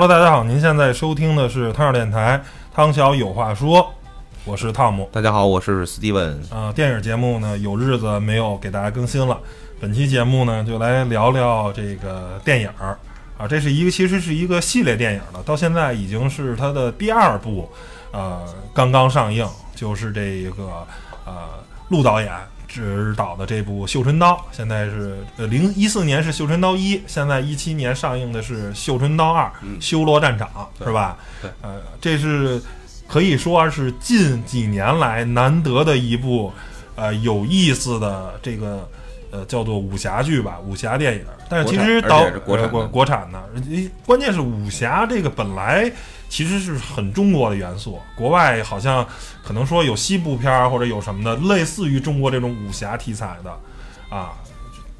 Hello，大家好，您现在收听的是汤小电台，汤小有话说，我是汤姆。大家好，我是 Steven。啊、电影节目呢有日子没有给大家更新了，本期节目呢就来聊聊这个电影儿啊，这是一个其实是一个系列电影了，到现在已经是它的第二部，呃，刚刚上映，就是这个呃陆导演执导的这部《绣春刀》，现在是呃零一四年是《绣春刀一》，现在一七年上映的是《绣春刀二》修罗战场》，是吧？对，呃，这是可以说是近几年来难得的一部呃有意思的这个呃叫做武侠剧吧，武侠电影。但是其实导国国国国产的，诶关键是武侠这个本来其实是很中国的元素，国外好像可能说有西部片儿或者有什么的，类似于中国这种武侠题材的啊。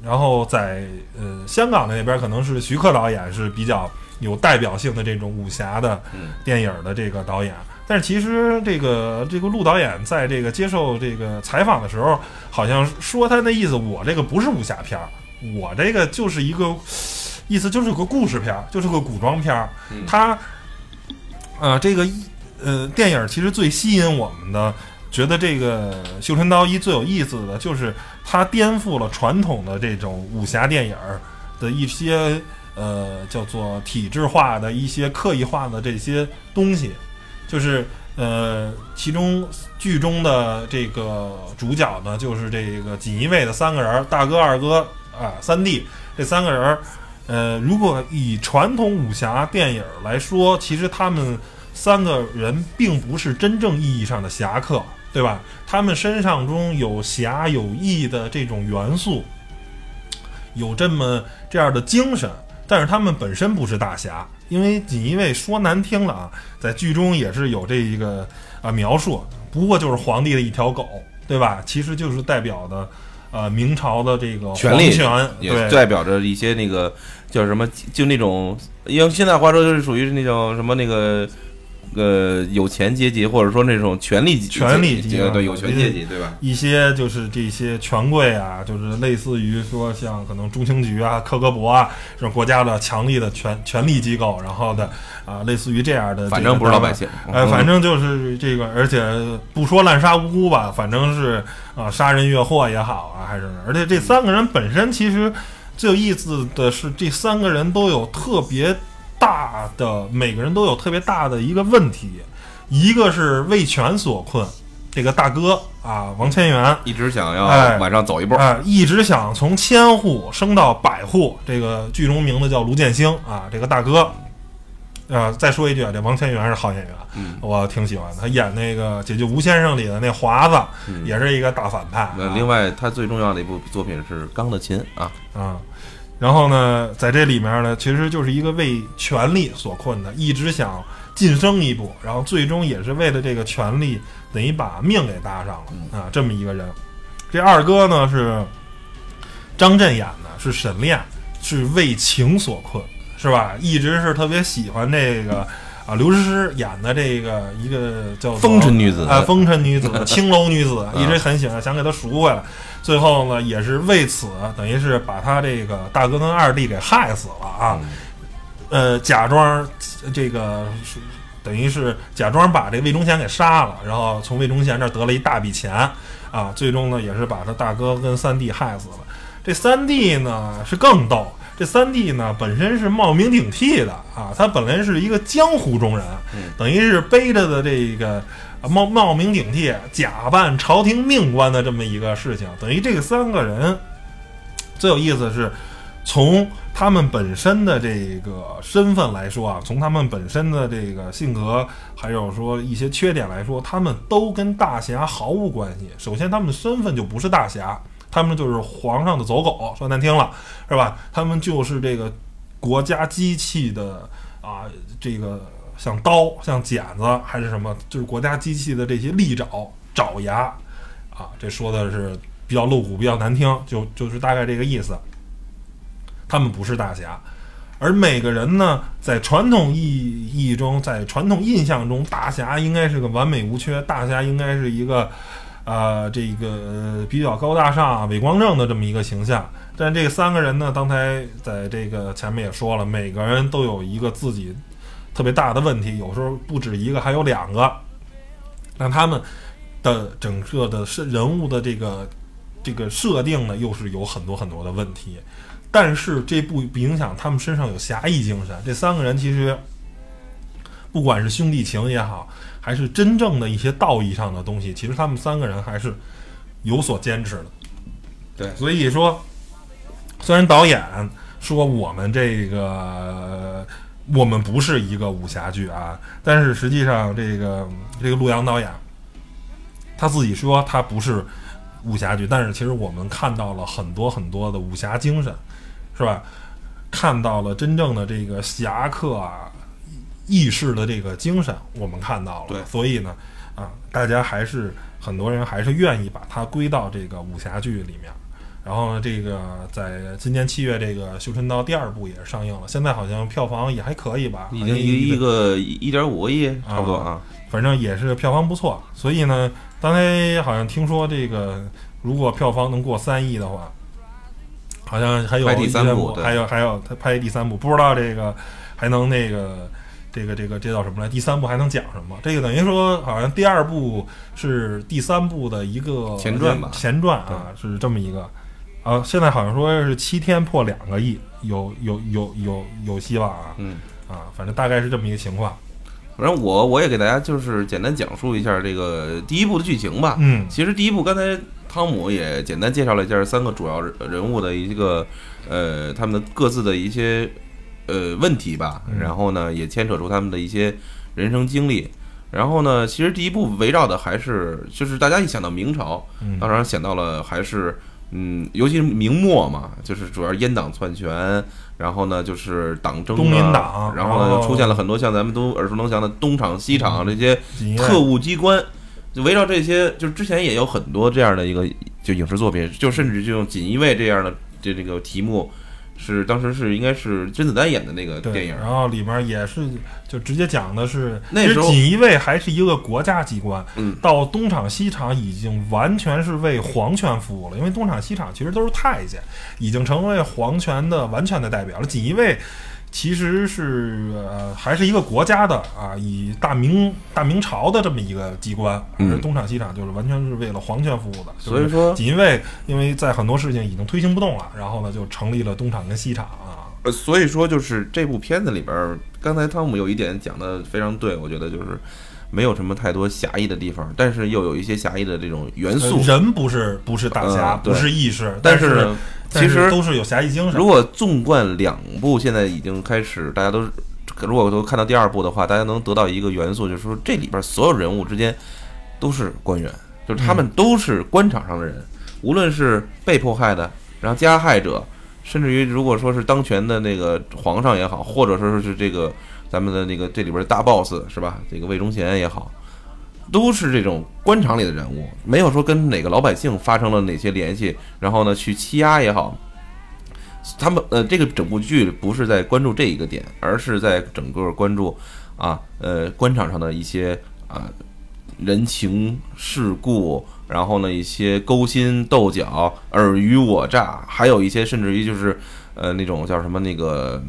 然后在呃香港的那边可能是徐克导演是比较有代表性的这种武侠的嗯电影的这个导演。但是其实这个这个陆导演在这个接受这个采访的时候，好像说他那意思，我这个不是武侠片儿，我这个就是一个意思就是个故事片儿，就是个古装片儿。嗯他呃这个呃电影其实最吸引我们的，觉得这个《绣春刀一》最有意思的就是它颠覆了传统的这种武侠电影的一些呃叫做体制化的一些刻意化的这些东西，就是呃其中剧中的这个主角呢，就是这个锦衣卫的三个人，大哥、二哥啊、三弟这三个人。呃，如果以传统武侠电影来说，其实他们三个人并不是真正意义上的侠客，对吧？他们身上中有侠有义的这种元素，有这么这样的精神，但是他们本身不是大侠，因为锦衣卫说难听了啊，在剧中也是有这一个啊描述，不过就是皇帝的一条狗，对吧？其实就是代表的呃明朝的这个权力皇权，也对代表着一些那个叫什么，就那种用现在话说就是属于那种什么那个呃有钱阶级，或者说那种权力权力阶级对有权阶级，对吧？一些就是这些权贵啊，就是类似于说像可能中情局啊、克格勃啊这种国家的强力的权权力机构，然后的啊，类似于这样的，反正不是老百。姓，哎，反正就是这个，而且不说滥杀无辜吧，反正是啊，杀人越货也好啊，还是而且这三个人本身其实最有意思的是，这三个人都有特别大的，每个人都有特别大的一个问题，一个是为权所困，这个大哥啊，王千源，一直想哎要往上走一步，啊、一直想从千户升到百户。这个剧中名字叫卢建兴啊，这个大哥。呃，再说一句啊，这王千源是好演员，嗯我挺喜欢。他演那个《解救吴先生》里的那华子，嗯也是一个大反派。啊那另外，他最重要的一部作品是《钢的琴》啊，啊，然后呢，在这里面呢，其实就是一个为权力所困的，一直想晋升一步，然后最终也是为了这个权力，等于把命给搭上了啊，这么一个人。这二哥呢是张震演的，是沈炼，是为情所困，是吧？一直是特别喜欢这个。啊，刘诗诗演的这个一个叫风尘女子啊，风尘女子、青楼女子，一直很喜欢，想给她赎回来。最后呢，也是为此，等于是把他这个大哥跟二弟给害死了啊。呃，假装这个等于是假装把这魏忠贤给杀了，然后从魏忠贤这儿得了一大笔钱啊。最终呢，也是把他大哥跟三弟害死了。这三弟呢是更逗，这三弟呢本身是冒名顶替的啊，他本来是一个江湖中人，等于是背着的这个啊冒冒名顶替、假扮朝廷命官的这么一个事情，等于这个三个人最有意思的是，从他们本身的这个身份来说啊，从他们本身的这个性格，还有说一些缺点来说，他们都跟大侠毫无关系。首先，他们的身份就不是大侠，他们就是皇上的走狗，说难听了是吧？他们就是这个国家机器的啊，这个像刀、像剪子还是什么，就是国家机器的这些利爪、爪牙啊，这说的是比较露骨、比较难听，就就是大概这个意思。他们不是大侠，而每个人呢，在传统意义中，在传统印象中，大侠应该是个完美无缺，大侠应该是一个，呃，这个比较高大上、伟光正的这么一个形象。但这三个人呢，刚才在这个前面也说了，每个人都有一个自己特别大的问题，有时候不止一个，还有两个。那他们的整个的是人物的这个这个设定呢，又是有很多很多的问题。但是这不影响他们身上有侠义精神。这三个人其实，不管是兄弟情也好，还是真正的一些道义上的东西，其实他们三个人还是有所坚持的。对，所以说，虽然导演说我们这个我们不是一个武侠剧啊，但是实际上这个这个陆阳导演他自己说他不是武侠剧，但是其实我们看到了很多很多的武侠精神。是吧？看到了真正的这个侠客啊，义士的这个精神，我们看到了。对，所以呢，啊，大家还是很多人还是愿意把它归到这个武侠剧里面。然后呢，这个在今年七月，这个《绣春刀》第二部也上映了，现在好像票房也还可以吧？已经一个一点五个亿，差不多啊。反正也是票房不错。所以呢，刚才好像听说这个，如果票房能过三亿的话。好像还有第三部，还有还有他拍第三部，不知道这个还能那个这个这个这叫什么来？第三部还能讲什么？这个等于说好像第二部是第三部的一个前传吧？前传啊，是这么一个啊。现在好像说是七天破两个亿，有有有有有希望啊。嗯啊，反正大概是这么一个情况。反正我我也给大家就是简单讲述一下这个第一部的剧情吧。嗯，其实第一部刚才。汤姆也简单介绍了一下三个主要人物的一个，呃，他们的各自的一些呃问题吧，然后呢，也牵扯出他们的一些人生经历。然后呢，其实第一部围绕的还是，就是大家一想到明朝，当然想到了还是，嗯，尤其是明末嘛，就是主要阉党篡权，然后呢，就是党争，东林党，然后呢，就出现了很多像咱们都耳熟能详的东厂、西厂这些特务机关。就围绕这些，就之前也有很多这样的一个就影视作品，就甚至就用锦衣卫这样的这这个题目，是当时是应该是甄子丹演的那个电影，然后里面也是就直接讲的是那时候锦衣卫还是一个国家机关，嗯，到东厂西厂已经完全是为皇权服务了，因为东厂西厂其实都是太监，已经成为皇权的完全的代表了，锦衣卫。其实是呃，还是一个国家的啊，以大明大明朝的这么一个机关，而东厂西厂就是完全是为了皇权服务的。所以说，锦衣卫因为在很多事情已经推行不动了，然后呢就成立了东厂跟西厂啊。呃，所以说就是这部片子里边，刚才汤姆有一点讲的非常对，我觉得就是没有什么太多侠义的地方，但是又有一些侠义的这种元素。人不是不是大侠，不是义士，但是。其实都是有侠义精神。如果纵观两部，现在已经开始，大家都如果都看到第二部的话，大家能得到一个元素，就是说这里边所有人物之间都是官员，就是他们都是官场上的人，无论是被迫害的，然后加害者，甚至于如果说是当权的那个皇上也好，或者说是这个咱们的那个这里边大 boss 是吧？这个魏忠贤也好。都是这种官场里的人物，没有说跟哪个老百姓发生了哪些联系，然后呢去欺压也好。他们呃，这个整部剧不是在关注这一个点，而是在整个关注啊呃官场上的一些啊人情世故，然后呢一些勾心斗角、尔虞我诈，还有一些甚至于就是呃那种叫什么那个，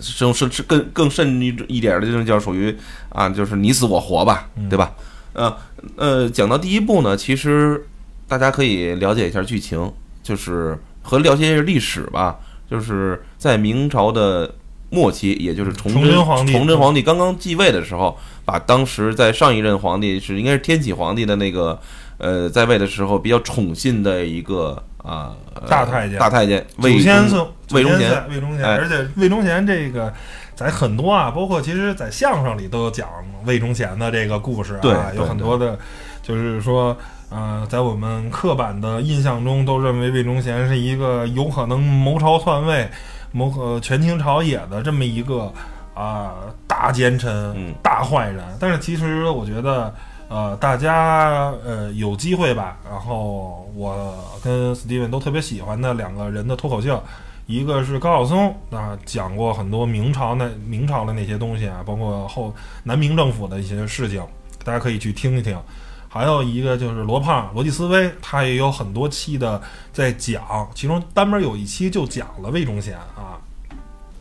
甚甚是更更甚一一点的这种叫属于啊就是你死我活吧，对吧？呃呃，讲到第一部呢，其实大家可以了解一下剧情，就是和了解一下历史吧。就是在明朝的末期，也就是崇祯皇帝，崇祯皇帝刚刚继位的时候，把当时在上一任皇帝是应该是天启皇帝的那个呃在位的时候比较宠信的一个啊大太监，大太监魏先生魏忠贤，魏忠贤，而且魏忠贤这个。在很多啊，包括其实，在相声里都有讲魏忠贤的这个故事啊，有很多的，就是说，呃，在我们刻板的印象中，都认为魏忠贤是一个有可能谋朝篡位、谋呃权倾朝野的这么一个啊大奸臣、大坏人。但是其实我觉得，呃，大家呃有机会吧，然后我跟 Steven 都特别喜欢的两个人的脱口秀。一个是高晓松啊，讲过很多明朝那明朝的那些东西啊，包括后南明政府的一些事情，大家可以去听一听。还有一个就是罗胖罗辑思维，他也有很多期的在讲，其中单门有一期就讲了魏忠贤啊。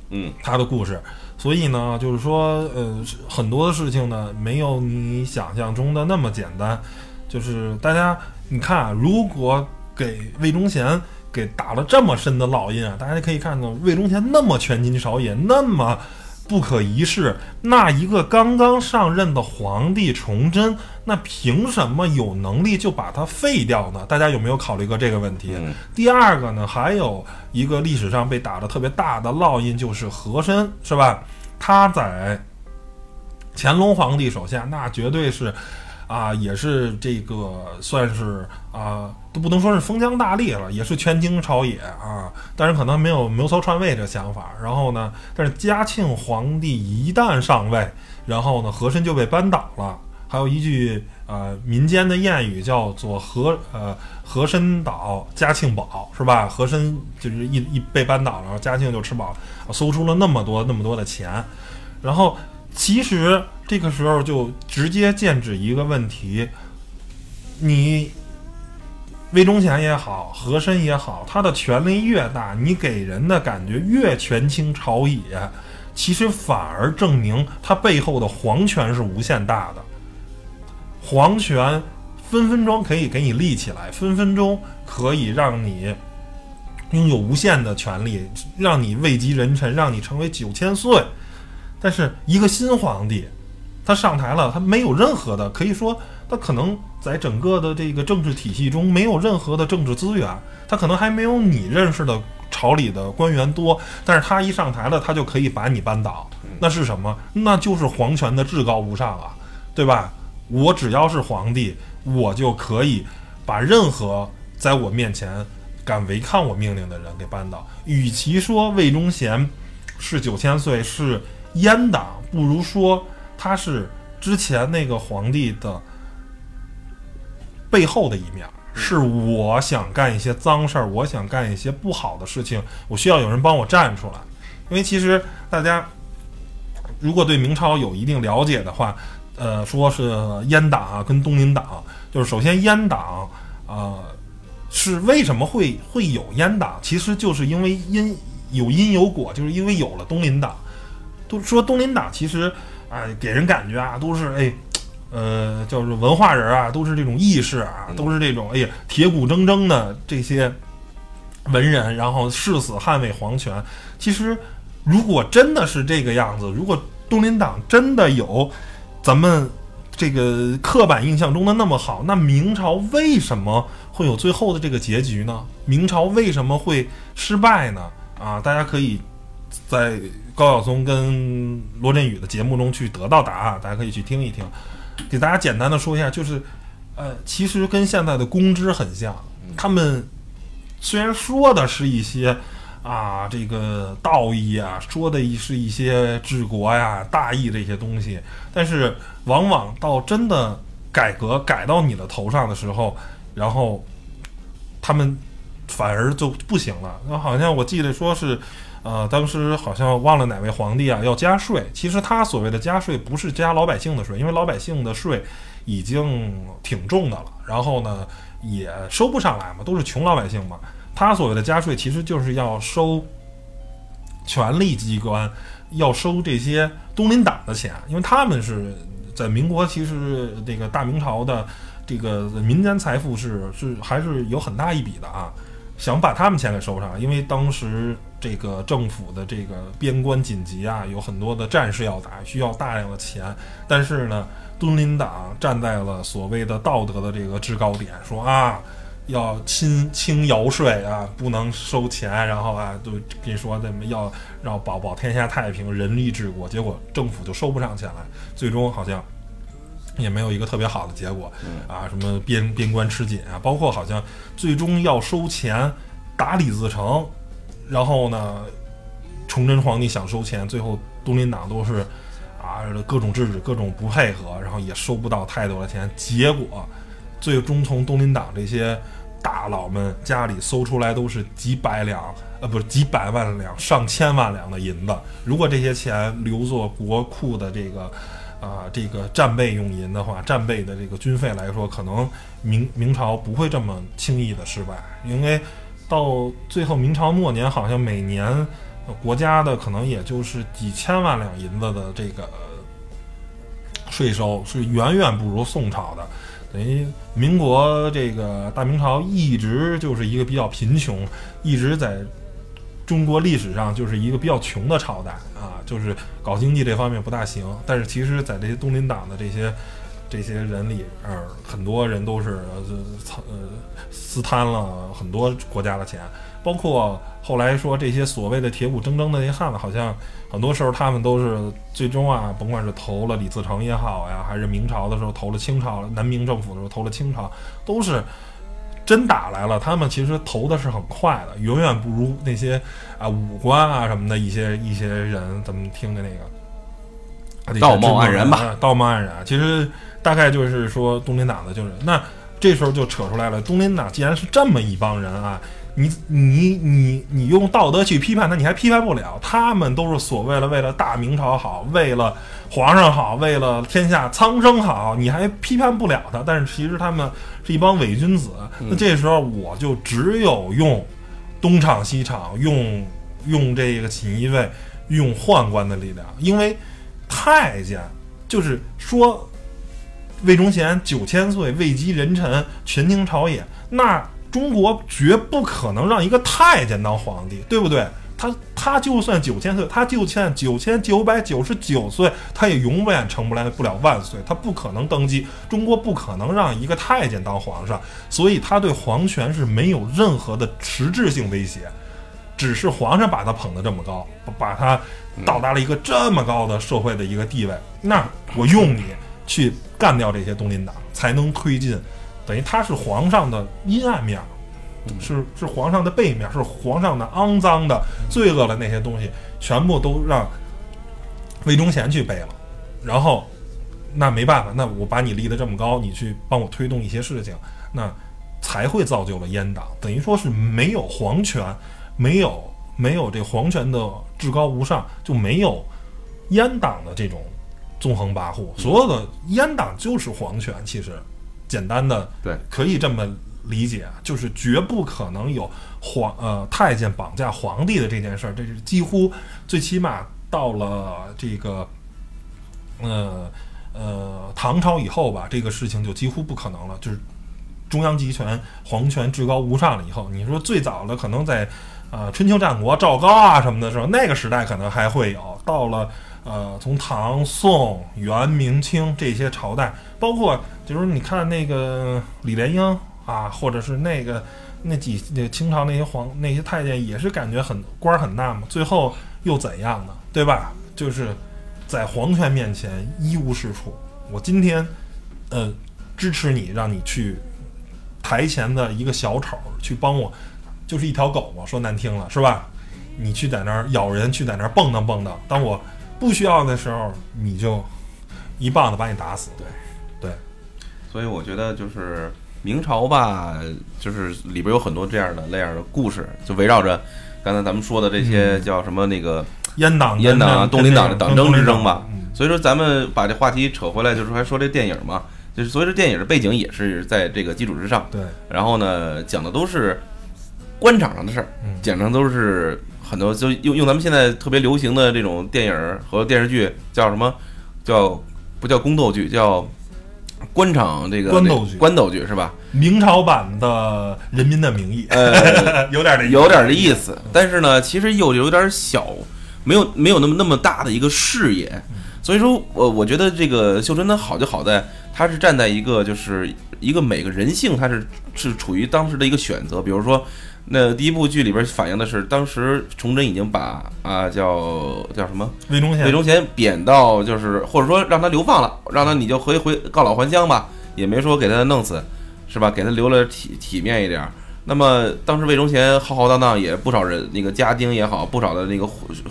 嗯，他的故事。所以呢，就是说，呃，很多的事情呢，没有你想象中的那么简单。就是大家，你看啊，如果给魏忠贤给打了这么深的烙印啊，大家可以看到魏忠贤那么权倾朝野，那么不可一世，那一个刚刚上任的皇帝崇祯，那凭什么有能力就把他废掉呢？大家有没有考虑过这个问题？嗯第二个呢，还有一个历史上被打的特别大的烙印，就是和珅，是吧？他在乾隆皇帝手下，那绝对是啊，也是这个算是啊，不能说是封疆大吏了，也是权倾朝野啊。但是可能没有谋朝篡位这想法。然后呢，但是嘉庆皇帝一旦上位，然后呢，和珅就被扳倒了。还有一句呃民间的谚语叫做和呃和珅倒，嘉庆保，是吧？和珅就是一一被扳倒了，然后嘉庆就吃饱了，搜出了那么多那么多的钱，然后其实这个时候就直接剑指一个问题：你魏忠贤也好，和珅也好，他的权力越大，你给人的感觉越权倾朝野，其实反而证明他背后的皇权是无限大的。皇权分分钟可以给你立起来，分分钟可以让你拥有无限的权利，让你位极人臣，让你成为九千岁。但是一个新皇帝，他上台了，他没有任何的，可以说他可能在整个的这个政治体系中没有任何的政治资源，他可能还没有你认识的朝里的官员多，但是他一上台了，他就可以把你扳倒，那是什么？那就是皇权的至高无上啊，对吧？我只要是皇帝，我就可以把任何在我面前敢违抗我命令的人给扳倒。与其说魏忠贤是九千岁是阉党，不如说他是之前那个皇帝的背后的一面。是我想干一些脏事儿，我想干一些不好的事情，我需要有人帮我站出来。因为其实大家如果对明朝有一定了解的话，呃，说是阉党啊跟东林党，就是首先阉党啊、呃、是为什么会会有阉党？其实就是因为因有因有果，就是因为有了东林党。都说东林党其实啊、给人感觉啊都是哎。呃，就是文化人啊，都是这种义士啊，都是这种哎呀铁骨铮铮的这些文人，然后誓死捍卫皇权。其实，如果真的是这个样子，如果东林党真的有咱们这个刻板印象中的那么好，那明朝为什么会有最后的这个结局呢？明朝为什么会失败呢？啊，大家可以在高晓松跟罗振宇的节目中去得到答案，大家可以去听一听。给大家简单的说一下，就是，呃，其实跟现在的公知很像，他们虽然说的是一些啊这个道义啊，说的是一些治国呀、大义这些东西，但是往往到真的改革改到你的头上的时候，然后他们反而就不行了。那好像我记得说是。呃，当时好像忘了哪位皇帝啊要加税。其实他所谓的加税不是加老百姓的税，因为老百姓的税已经挺重的了，然后呢也收不上来嘛，都是穷老百姓嘛。他所谓的加税其实就是要收权力机关要收这些东林党的钱，因为他们是在民国，其实这个大明朝的这个民间财富是是还是有很大一笔的啊。想把他们钱给收上，因为当时这个政府的这个边关紧急啊，有很多的战事要打，需要大量的钱。但是呢，敦林党站在了所谓的道德的这个制高点，说啊，要亲清徭税啊，不能收钱，然后啊，都跟你说怎么要让保保天下太平，仁义治国。结果政府就收不上钱来，最终好像。也没有一个特别好的结果，啊，什么边边关吃紧啊，包括好像最终要收钱打李自成，然后呢，崇祯皇帝想收钱，最后东林党都是啊各种制止、各种不配合，然后也收不到太多的钱，结果最终从东林党这些大佬们家里搜出来都是几百两，呃，不是几百万两、上千万两的银子。如果这些钱留作国库的这个。啊，这个战备用银的话，战备的这个军费来说，可能明明朝不会这么轻易的失败，因为到最后明朝末年，好像每年国家的可能也就是几千万两银子的这个税收，是远远不如宋朝的。等于民国这个大明朝一直就是一个比较贫穷，一直在中国历史上就是一个比较穷的朝代啊，就是搞经济这方面不大行。但是其实，在这些东林党的这些这些人里，呃，很多人都是呃呃私贪了很多国家的钱，包括后来说这些所谓的铁骨铮铮的那些汉子，好像。很多时候，他们都是最终啊，甭管是投了李自成也好呀，还是明朝的时候投了清朝，南明政府的时候投了清朝，都是真打来了。他们其实投的是很快的，远远不如那些啊武官啊什么的一些一些人。咱们听的那个道貌岸然吧，道貌岸然。其实大概就是说，东林党的就是那这时候就扯出来了。东林党既然是这么一帮人啊。你你你你用道德去批判他，你还批判不了。他们都是所谓的为了大明朝好，为了皇上好，为了天下苍生好，你还批判不了他。但是其实他们是一帮伪君子。那这时候我就只有用东厂西厂，用用这个锦衣卫，用宦官的力量，因为太监就是说魏忠贤九千岁位极人臣，权倾朝野，那。中国绝不可能让一个太监当皇帝，对不对？他他就算九千岁，他就算九千九百九十九岁，他也永远成不来不了万岁，他不可能登基。中国不可能让一个太监当皇上，所以他对皇权是没有任何的实质性威胁，只是皇上把他捧得这么高，把他到达了一个这么高的社会的一个地位。那我用你去干掉这些东林党，才能推进。等于他是皇上的阴暗面，是是皇上的背面，是皇上的肮脏的、罪恶的那些东西，全部都让魏忠贤去背了。然后，那没办法，那我把你立得这么高，你去帮我推动一些事情，那才会造就了阉党。等于说是没有皇权，没有没有这皇权的至高无上，就没有阉党的这种纵横跋扈。所有的阉党就是皇权，其实。简单的对，可以这么理解，就是绝不可能有皇呃太监绑架皇帝的这件事儿，这是几乎最起码到了这个呃呃唐朝以后吧，这个事情就几乎不可能了，就是中央集权、皇权至高无上了以后，你说最早的可能在呃春秋战国赵高啊什么的时候，那个时代可能还会有，到了。呃，从唐、宋、元、明清这些朝代，包括就是你看那个李莲英啊，或者是那个那几那清朝那些皇那些太监，也是感觉很官很大嘛，最后又怎样呢？对吧？就是在皇权面前一无是处。我今天呃支持你，让你去台前的一个小丑去帮我，就是一条狗嘛，说难听了是吧？你去在那儿咬人，去在那儿蹦跶蹦跶，当我。不需要的时候，你就一棒子把你打死。对，对，所以我觉得就是明朝吧，就是里边有很多这样的那样的故事，就围绕着刚才咱们说的这些叫什么那个阉党、阉党啊、东林党的党争之争吧。嗯。所以说，咱们把这话题扯回来，就是还说这电影嘛，就是所以说电影的背景也是在这个基础之上。对。然后呢，讲的都是官场上的事儿，讲的都是。很多就用用咱们现在特别流行的这种电影和电视剧叫什么？叫不叫宫斗剧？叫官场这个官斗剧？官斗剧是吧？明朝版的《人民的名义》呃，有点这有点这意思。但是呢，其实又有点小，没有没有那么那么大的一个视野。所以说，我我觉得这个秀春他好就好在，他是站在一个就是一个每个人性，他是是处于当时的一个选择，比如说。那第一部剧里边反映的是，当时崇祯已经把啊叫叫什么魏忠贤魏忠贤贬到就是或者说让他流放了，让他你就回回告老还乡吧，也没说给他弄死，是吧？给他留了体体面一点。那么当时魏忠贤浩浩荡荡也不少人，那个家丁也好，不少的那个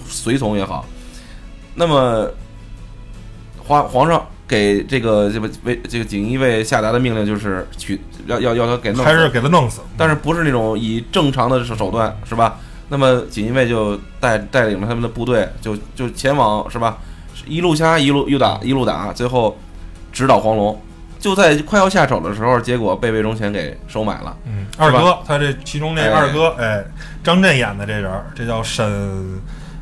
随从也好。那么皇皇上。给这个这个为这个锦衣卫下达的命令就是取要要要他给弄还是给他弄死，但是不是那种以正常的手段是吧？那么锦衣卫就带带领着他们的部队就就前往是吧？一路杀一路又打一路打，最后直捣黄龙。就在快要下手的时候，结果被魏忠贤给收买了。嗯，二哥他这其中这二哥哎，张震演的这人这叫沈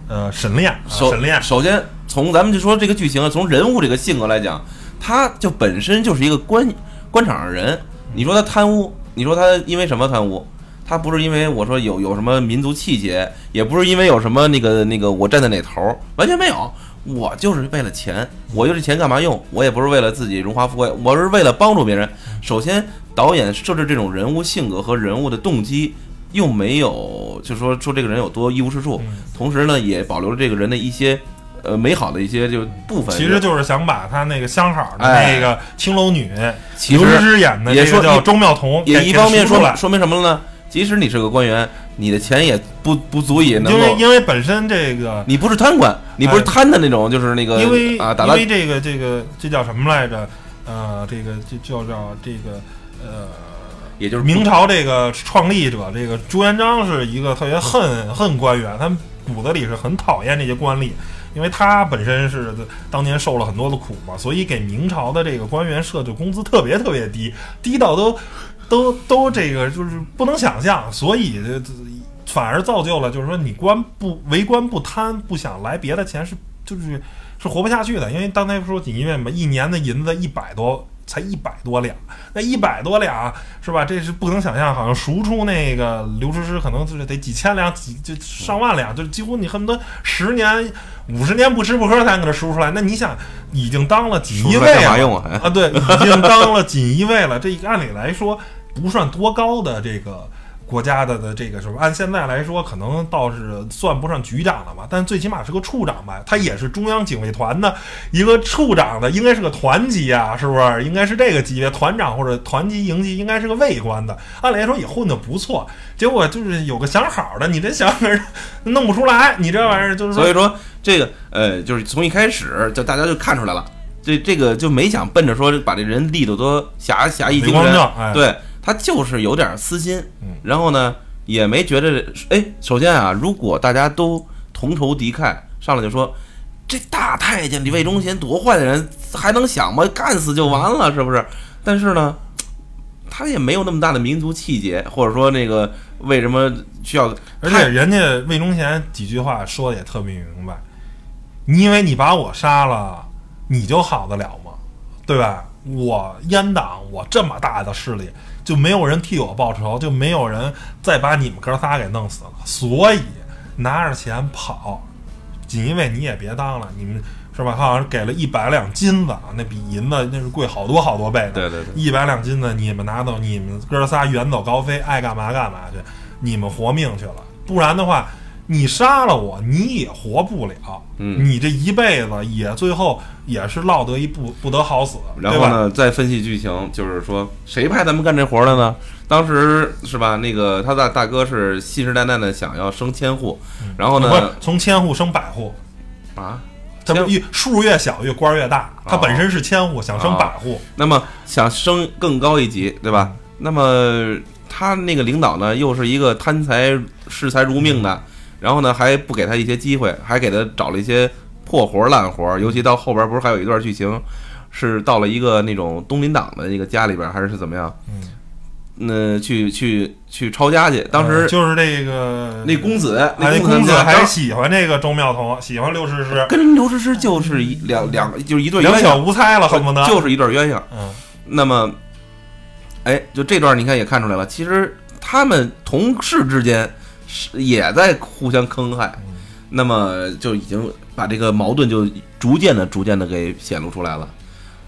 呃沈炼，啊沈炼，首先从咱们就说这个剧情啊，从人物这个性格来讲，他就本身就是一个官官场上人。你说他贪污，你说他因为什么贪污？他不是因为我说有有什么民族气节，也不是因为有什么那个那个我站在哪头儿，完全没有。我就是为了钱，我就这钱干嘛用？我也不是为了自己荣华富贵，我是为了帮助别人。首先，导演设置这种人物性格和人物的动机，又没有就说说这个人有多一无是处，嗯同时呢，也保留了这个人的一些呃美好的一些就部分。其实就是想把他那个相好的哎那个青楼女其刘诗实诗演的也说叫周妙彤，也一方面说给赎出来，说明什么了呢？即使你是个官员，你的钱也不不足以能因为，因为本身这个你不是贪官，你不是贪的那种，就是那个因为啊，因为这个这个这叫什么来着？呃，这个就叫叫这个呃，也就是明朝这个创立者这个朱元璋是一个特别恨恨官员，他骨子里是很讨厌这些官吏，因为他本身是当年受了很多的苦嘛，所以给明朝的这个官员设的工资特别特别低，低到都都都这个就是不能想象，所以这反而造就了就是说你官不为官不贪，不想来别的钱是就是是活不下去的，因为刚才说锦衣卫嘛，一年的银子一百多。才一百多两，那一百多两是吧？这是不能想象，好像赎出那个刘诗诗，可能就是得几千两、几就上万两，就几乎你恨不得十年、五十年不吃不喝才能给他赎出来。那你想，已经当了锦衣卫了啊啊？对，已经当了锦衣卫了，这按理来说不算多高的这个。国家的的这个什么，按现在来说，可能倒是算不上局长了吧，但最起码是个处长吧。他也是中央警卫团的一个处长的，应该是个团级啊，是不是？应该是这个级别，团长或者团级、营级，应该是个尉官的。按理来说也混得不错，结果就是有个想好的，你这想法弄不出来，你这玩意儿就是说，所以说这个呃，就是从一开始就大家就看出来了，这这个就没想奔着说把这人立得多侠侠义精神，哎，对他就是有点私心嗯，然后呢也没觉得，哎，首先啊，如果大家都同仇敌忾，上来就说这大太监李卫忠贤多坏的人，还能想吗？干死就完了，是不是？但是呢，他也没有那么大的民族气节，或者说那个为什么需要？而且人家魏忠贤几句话说的也特别明白，你以为你把我杀了，你就好得了吗？对吧？我阉党，我这么大的势力，就没有人替我报仇，就没有人再把你们哥仨给弄死了。所以拿着钱跑，锦衣卫你也别当了，你们是吧？好像是给了一百两金子啊，那比银子那是贵好多好多倍的。对对对，一百两金子你们拿走，你们哥仨远走高飞，爱干嘛干嘛去，你们活命去了。不然的话，你杀了我，你也活不了。嗯你这一辈子也最后也是落得一不不得好死？然后呢，再分析剧情，就是说谁派咱们干这活的呢？当时是吧？那个他大大哥是信誓旦旦的想要升千户，然后呢从千户升百户，啊，他不越数越小越官越大，他哦本身是千户，想升百户，那么想升更高一级，对吧？那么他那个领导呢，又是一个贪财视财如命的，然后呢还不给他一些机会，还给他找了一些破活儿烂活儿，尤其到后边儿不是还有一段剧情，是到了一个那种东林党的那个家里边儿，还是怎么样？嗯，那去去去抄家去，当时呃就是那个那公子，哎，那公公子还当喜欢这个周妙彤，喜欢刘诗诗，跟刘诗诗就是一两两就是一对鸳两小，无猜了，恨不得。就是一对鸳鸯。嗯。那么，哎，就这段你看也看出来了，其实他们同事之间是也在互相坑害，嗯那么就已经把这个矛盾就逐渐的、逐渐的给显露出来了。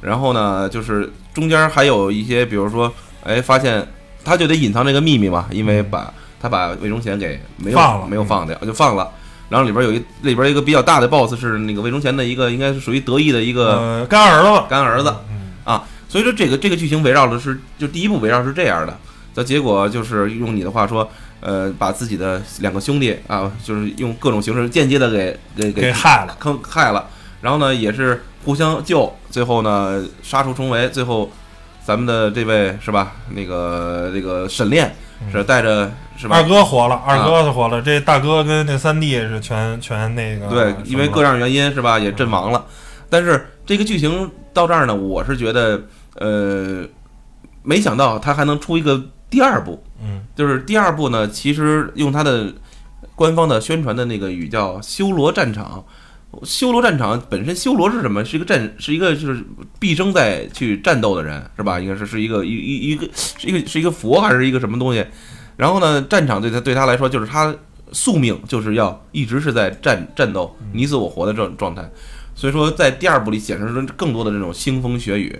然后呢，就是中间还有一些，比如说，哎，发现他就得隐藏这个秘密嘛，因为把他把魏忠贤给没有放了没有放掉，就放了。然后里边有一里边一个比较大的 boss 是那个魏忠贤的一个，应该是属于得意的一个呃干儿子，干儿子。啊，所以说这个这个剧情围绕的是，就第一部围绕是这样的，那结果就是用你的话说，呃，把自己的两个兄弟啊，就是用各种形式间接的给给给害了，坑害了，然后呢也是互相救，最后呢杀出重围，最后咱们的这位是吧？那个这个沈炼是带着是吧二？哥活了，二哥是活了，这大哥跟那三弟是全全那个对，因为各样原因是吧，也阵亡了。但是这个剧情到这儿呢，我是觉得，呃，没想到他还能出一个第二部，嗯就是第二部呢，其实用他的官方的宣传的那个语叫修罗战场。修罗战场本身，修罗是什么？是一个战，是一个就是毕生在去战斗的人，是吧？应该是是一个一一一个是一个是一个佛还是一个什么东西？然后呢，战场对他对他来说就是他宿命，就是要一直是在战战斗，你死我活的这种状态。所以说，在第二部里显示出更多的这种腥风血雨。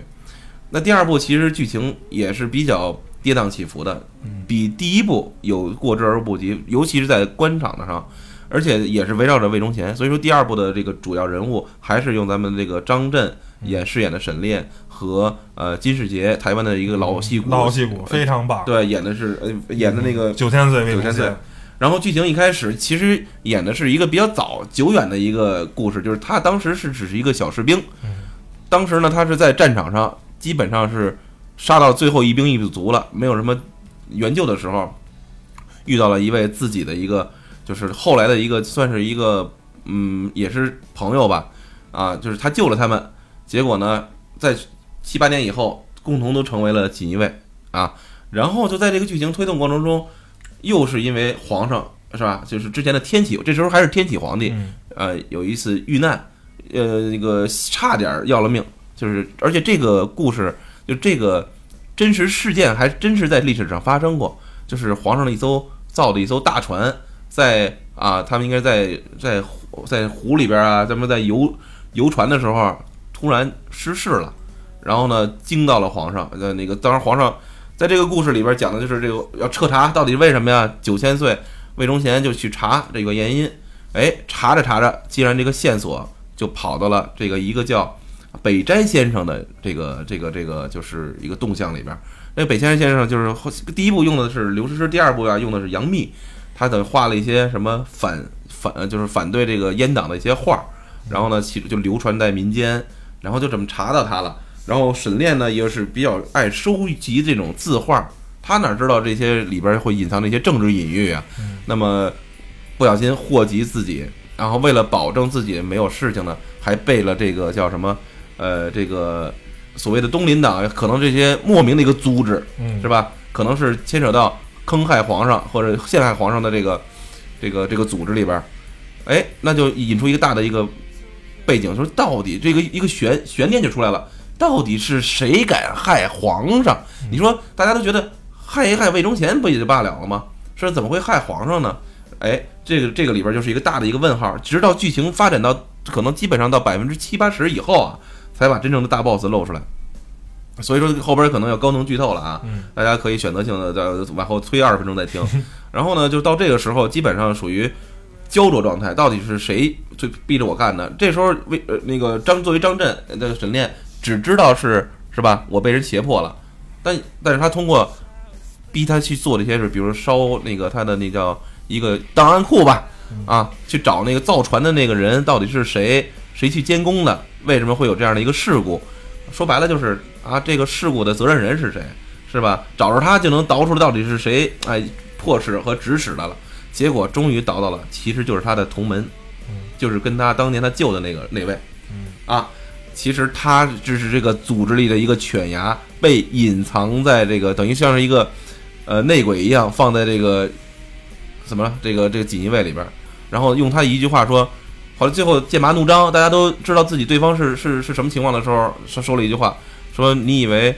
那第二部其实剧情也是比较跌宕起伏的，比第一部有过之而不及，尤其是在官场的上。而且也是围绕着魏忠贤，所以说第二部的这个主要人物还是用咱们这个张震演饰演的沈炼和呃金世杰台湾的一个老戏骨，老戏骨非常棒，对，演的是呃演的那个九千岁九千岁。然后剧情一开始其实演的是一个比较早久远的一个故事，就是他当时是只是一个小士兵，当时呢他是在战场上基本上是杀到最后一兵一卒了，没有什么援救的时候，遇到了一位自己的一个。就是后来的一个，算是一个，嗯，也是朋友吧，啊，就是他救了他们，结果呢，在七八年以后，共同都成为了锦衣卫啊，然后就在这个剧情推动过程中，又是因为皇上是吧？就是之前的天启，这时候还是天启皇帝，呃，有一次遇难，呃，那个差点要了命，就是而且这个故事就这个真实事件还真是在历史上发生过，就是皇上的一艘造的一艘大船。在啊，他们应该在在在湖里边啊，咱们在游游船的时候，突然失事了，然后呢惊到了皇上。呃，那个当时皇上在这个故事里边讲的就是这个要彻查到底为什么呀？九千岁魏忠贤就去查这个原因，哎，查着查着，既然这个线索就跑到了这个一个叫北斋先生的这个这个这个就是一个动向里边。那北斋先生就是第一部用的是刘诗诗，第二部啊用的是杨幂。他等画了一些什么反反，就是反对这个阉党的一些画，然后呢，其实就流传在民间，然后就这么查到他了。然后沈炼呢，又是比较爱收集这种字画，他哪知道这些里边会隐藏那些政治隐喻啊？那么不小心祸及自己，然后为了保证自己没有事情呢，还背了这个叫什么呃，这个所谓的东林党，可能这些莫名的一个组织，是吧？可能是牵扯到。坑害皇上或者陷害皇上的这个这个这个组织里边，哎，那就引出一个大的一个背景，就是到底这个一个悬悬念就出来了，到底是谁敢害皇上？你说大家都觉得害一害魏忠贤不也就罢了了吗？是怎么会害皇上呢？哎，这个这个里边就是一个大的一个问号，直到剧情发展到可能基本上到百分之七八十以后啊，才把真正的大 boss 露出来。所以说后边可能要高能剧透了啊，大家可以选择性的再往后推二十分钟再听。然后呢，就到这个时候，基本上属于焦灼状态，到底是谁最逼着我干的？这时候为呃那个张作为张震的沈炼只知道是是吧？我被人胁迫了，但但是他通过逼他去做这些事，比如烧那个他的那叫一个档案库吧，啊，去找那个造船的那个人到底是谁？谁去监工的？为什么会有这样的一个事故？说白了就是。啊，这个事故的责任人是谁？是吧？找着他就能倒出来到底是谁？哎，迫使和指使的了。结果终于倒到了，其实就是他的同门，就是跟他当年他救的那个那位。啊，其实他只是这个组织里的一个犬牙，被隐藏在这个等于像是一个呃内鬼一样，放在这个怎么了？这个这个锦衣卫里边，然后用他一句话说，好了，最后剑拔弩张，大家都知道自己对方是是是什么情况的时候，说说了一句话。说你以为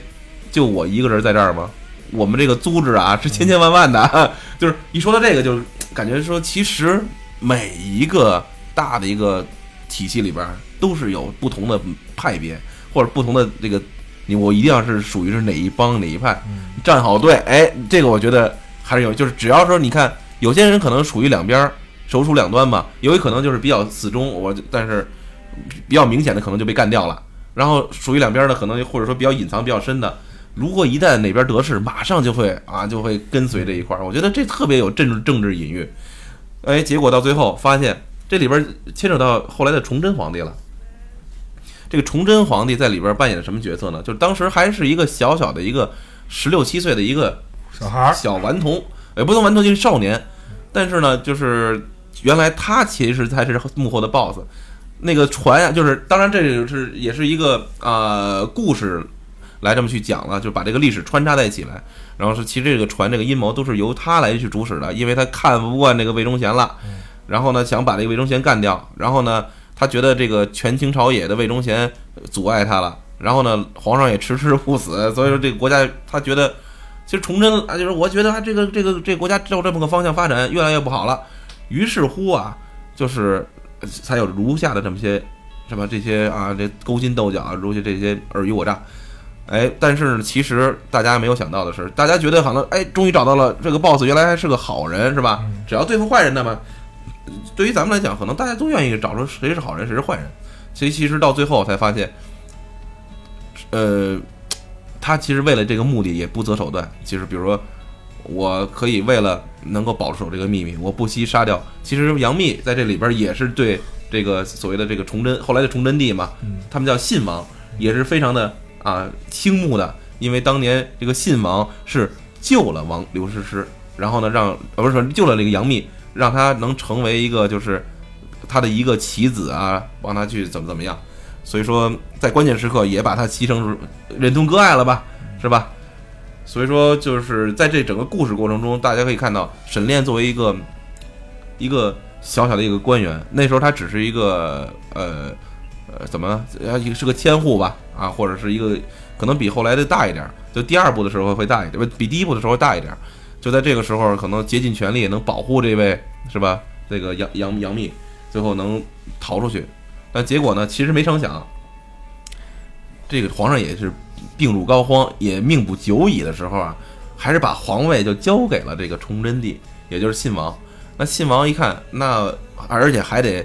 就我一个人在这儿吗？我们这个组织啊是千千万万的，就是一说到这个，就是感觉说其实每一个大的一个体系里边都是有不同的派别或者不同的这个，你我一定要是属于是哪一帮哪一派，站好队。哎，这个我觉得还是有，就是只要说你看有些人可能属于两边手处两端嘛，有一可能就是比较死忠，我但是比较明显的可能就被干掉了。然后属于两边的，可能或者说比较隐藏、比较深的，如果一旦哪边得势，马上就会啊，就会跟随这一块儿。我觉得这特别有政治政治隐喻。哎，结果到最后发现这里边牵扯到后来的崇祯皇帝了。这个崇祯皇帝在里边扮演的什么角色呢？就是当时还是一个小小的一个十六七岁的一个小孩儿、小顽童，也不能顽童，就是少年。但是呢，就是原来他其实才是幕后的 boss。那个船呀，就是当然，这是也是一个呃故事来这么去讲了，就把这个历史穿插在一起来。然后是其实这个船这个阴谋都是由他来去主使的，因为他看不惯这个魏忠贤了，然后呢想把这个魏忠贤干掉，然后呢他觉得这个权倾朝野的魏忠贤阻碍他了，然后呢皇上也迟迟不死，所以说这个国家他觉得其实崇祯啊，就是我觉得他这个这个这个国家照这么个方向发展越来越不好了，于是乎啊，就是才有如下的这么些什么这些啊这勾心斗角啊，如些这些尔虞我诈。哎，但是其实大家没有想到的是，大家觉得好像哎，终于找到了这个 boss，原来还是个好人，是吧？只要对付坏人的嘛。对于咱们来讲，可能大家都愿意找出谁是好人，谁是坏人。所以其实到最后才发现，呃，他其实为了这个目的也不择手段。其实比如说，我可以为了能够保守这个秘密，我不惜杀掉。其实杨幂在这里边也是对这个所谓的这个崇祯后来的崇祯帝嘛，他们叫信王，也是非常的。啊，倾慕的，因为当年这个信王是救了王刘诗诗，然后呢，让呃不是说救了这个杨幂，让她能成为一个就是他的一个棋子啊，帮他去怎么怎么样，所以说在关键时刻也把他牺牲忍痛割爱了吧，是吧？所以说就是在这整个故事过程中，大家可以看到沈炼作为一个一个小小的一个官员，那时候他只是一个呃。呃，怎么呃是个千户吧？啊，或者是一个可能比后来的大一点，就第二部的时候会大一点，不比第一部的时候会大一点。就在这个时候，可能竭尽全力能保护这位是吧？这个杨杨杨幂，最后能逃出去。但结果呢，其实没成想，这个皇上也是病入膏肓，也命不久矣的时候啊，还是把皇位就交给了这个崇祯帝，也就是信王。那信王一看，那而且还得。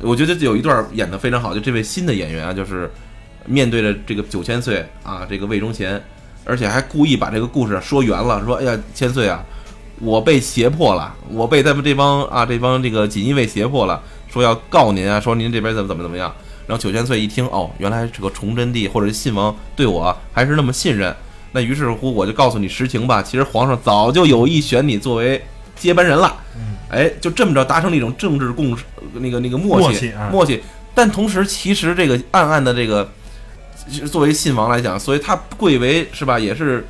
我觉得有一段演的非常好，就这位新的演员啊，就是面对着这个九千岁啊，这个魏忠贤，而且还故意把这个故事说圆了，说：“哎呀，千岁啊，我被胁迫了，我被他们这帮啊这帮这个锦衣卫胁迫了，说要告您啊，说您这边怎么怎么怎么样。”然后九千岁一听，哦，原来这个崇祯帝或者是信王对我还是那么信任，那于是乎我就告诉你实情吧，其实皇上早就有意选你作为接班人了。哎，就这么着达成了一种政治共识，那个那个默契默契。但同时，其实这个暗暗的这个，作为信王来讲，所以他贵为是吧？也是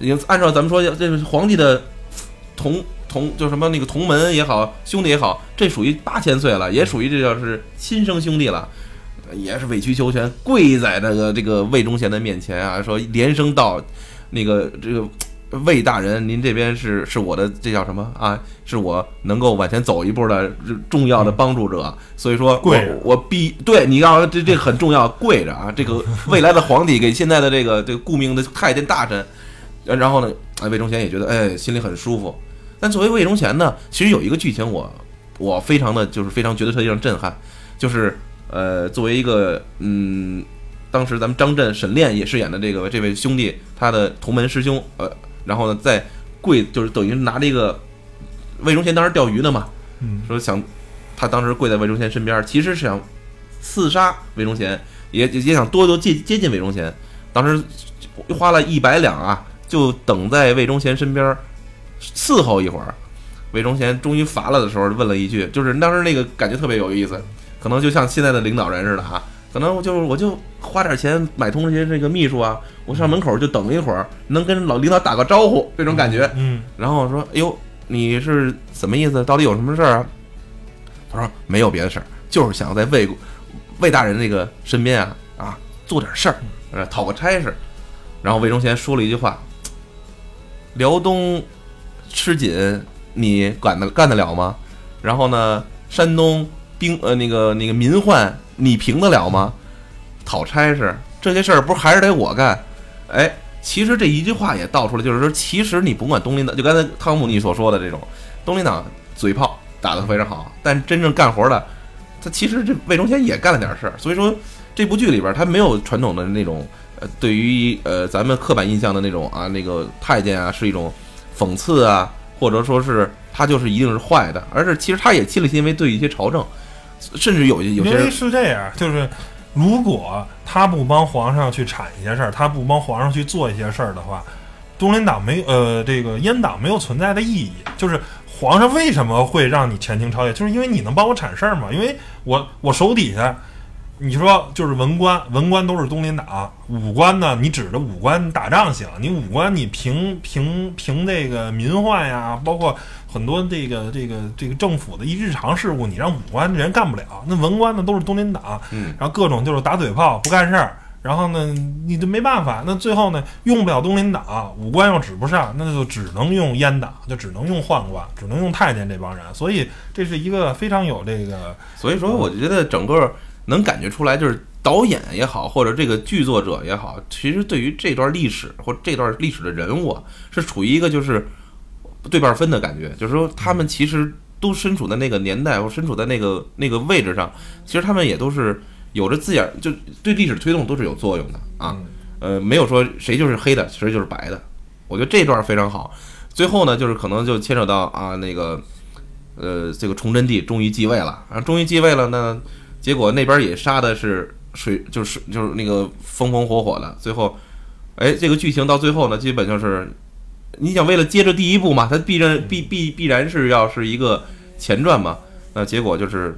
已经按照咱们说，这是皇帝的同同，就什么那个同门也好，兄弟也好，这属于八千岁了，也属于这叫是亲生兄弟了，也是委曲求全，跪在那个这个魏忠贤的面前啊，说连声道，那个这个。魏大人，您这边是是我的，这叫什么啊？是我能够往前走一步的重要的帮助者，所以说，跪我必对你要这这很重要，跪着啊！这个未来的皇帝给现在的这个这个顾命的太监大臣，然后呢，哎，魏忠贤也觉得哎心里很舒服。但作为魏忠贤呢，其实有一个剧情我我非常的就是非常觉得非常震撼，就是呃，作为一个嗯，当时咱们张震、沈炼也饰演的这个这位兄弟，他的同门师兄，呃。然后呢，在跪就是等于拿着一个魏忠贤当时钓鱼呢嘛，说想他当时跪在魏忠贤身边，其实是想刺杀魏忠贤，也也想多多接接近魏忠贤。当时花了一百两啊，就等在魏忠贤身边伺候一会儿。魏忠贤终于乏了的时候，问了一句，就是当时那个感觉特别有意思，可能就像现在的领导人似的啊。可能就是我就花点钱买通这些这个秘书啊，我上门口就等一会儿，能跟老领导打个招呼，这种感觉。嗯，然后说：“哎呦，你是什么意思？到底有什么事儿啊？”他说：“没有别的事儿，就是想在魏魏大人那个身边啊啊做点事儿，呃，讨个差事。”然后魏忠贤说了一句话：“辽东吃紧，你管得干得了吗？然后呢，山东兵呃那个那个民患。”你平得了吗？讨差事这些事儿，不是还是得我干？哎，其实这一句话也道出来，就是说，其实你甭管东林党，就刚才汤姆你所说的这种东林党嘴炮打得非常好，但真正干活的，他其实这魏忠贤也干了点事儿。所以说，这部剧里边他没有传统的那种呃，对于呃咱们刻板印象的那种啊，那个太监啊是一种讽刺啊，或者说是他就是一定是坏的，而是其实他也亲力亲为对一些朝政。甚至有有些人是这样，就是如果他不帮皇上去铲一些事儿，他不帮皇上去做一些事儿的话，东林党没呃这个阉党没有存在的意义。就是皇上为什么会让你权倾朝野，就是因为你能帮我铲事儿嘛，因为我我手底下你说就是文官，文官都是东林党，武官呢？你指着武官打仗行，你武官你平平平这个民患呀，包括很多这个这个这个政府的一日常事务，你让武官人干不了。那文官呢都是东林党，嗯，然后各种就是打嘴炮不干事儿，然后呢你就没办法，那最后呢用不了东林党，武官又指不上，那就只能用阉党，就只能用宦官，只能用太监这帮人。所以这是一个非常有这个，所以说我觉得整个。能感觉出来，就是导演也好，或者这个剧作者也好，其实对于这段历史或这段历史的人物，是处于一个就是对半分的感觉。就是说，他们其实都身处在那个年代，或身处在那个那个位置上，其实他们也都是有着自眼，就对历史推动都是有作用的啊。呃，没有说谁就是黑的，谁就是白的。我觉得这段非常好。最后呢，就是可能就牵扯到啊，那个呃，这个崇祯帝终于继位了，啊，终于继位了呢。结果那边也杀的是水，就是就是那个风风火火的。最后，哎，这个剧情到最后呢，基本就是，你想为了接着第一部嘛，它必然必必必然是要是一个前传嘛。那结果就是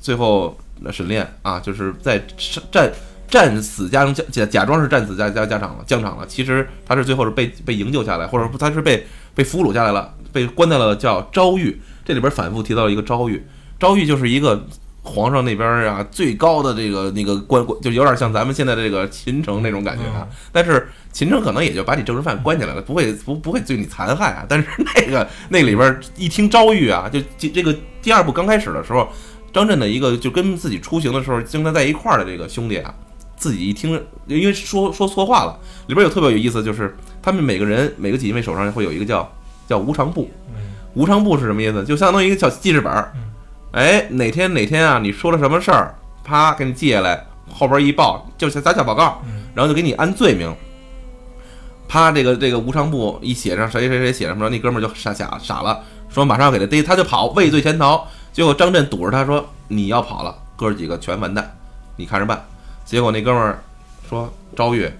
最后那沈炼啊，就是在战战死家中假假装是战死家家家长了疆场了，其实他是最后是被被营救下来，或者他是被被俘虏下来了，被关在了叫昭狱。这里边反复提到了一个昭狱，昭狱就是一个。皇上那边啊，最高的这个那个官，就有点像咱们现在的这个秦城那种感觉啊。但是秦城可能也就把你政治犯关起来了，不会不不会对你残害啊。但是那个那里边一听遭遇啊，就这个第二部刚开始的时候，张震的一个就跟自己出行的时候经常在一块儿的这个兄弟啊，自己一听，因为说说错话了，里边有特别有意思，就是他们每个人每个锦衣卫手上会有一个叫叫无常簿，无常簿是什么意思？就相当于一个小记事本儿。哎，哪天哪天啊？你说了什么事儿？啪，给你记下来，后边一报就是打小报告，然后就给你按罪名。啪，这个这个无常部一写上谁谁谁写什么，那哥们儿就傻傻傻了，说马上要给他逮，他就跑，畏罪潜逃。结果张震堵着他说：“你要跑了，哥几个全完蛋，你看着办。”结果那哥们儿说：“昭玉，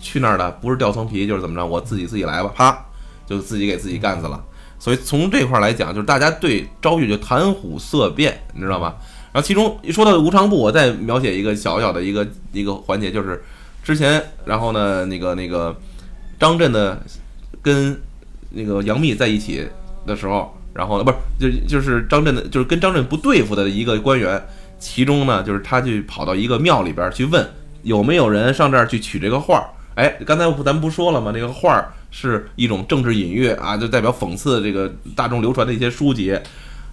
去那儿的不是掉层皮就是怎么着，我自己自己来吧。”啪，就自己给自己干死了。所以从这块来讲，就是大家对昭玉就谈虎色变，你知道吗？然后其中一说到无常部，我再描写一个小小的一个一个环节，就是之前，然后呢，那个那个张震的跟那个杨幂在一起的时候，然后呢，不是就就是张震的，就是跟张震不对付的一个官员，其中呢，就是他去跑到一个庙里边去问有没有人上这儿去取这个画儿。哎，刚才咱们不说了吗？那个画儿。是一种政治隐喻啊，就代表讽刺这个大众流传的一些书籍。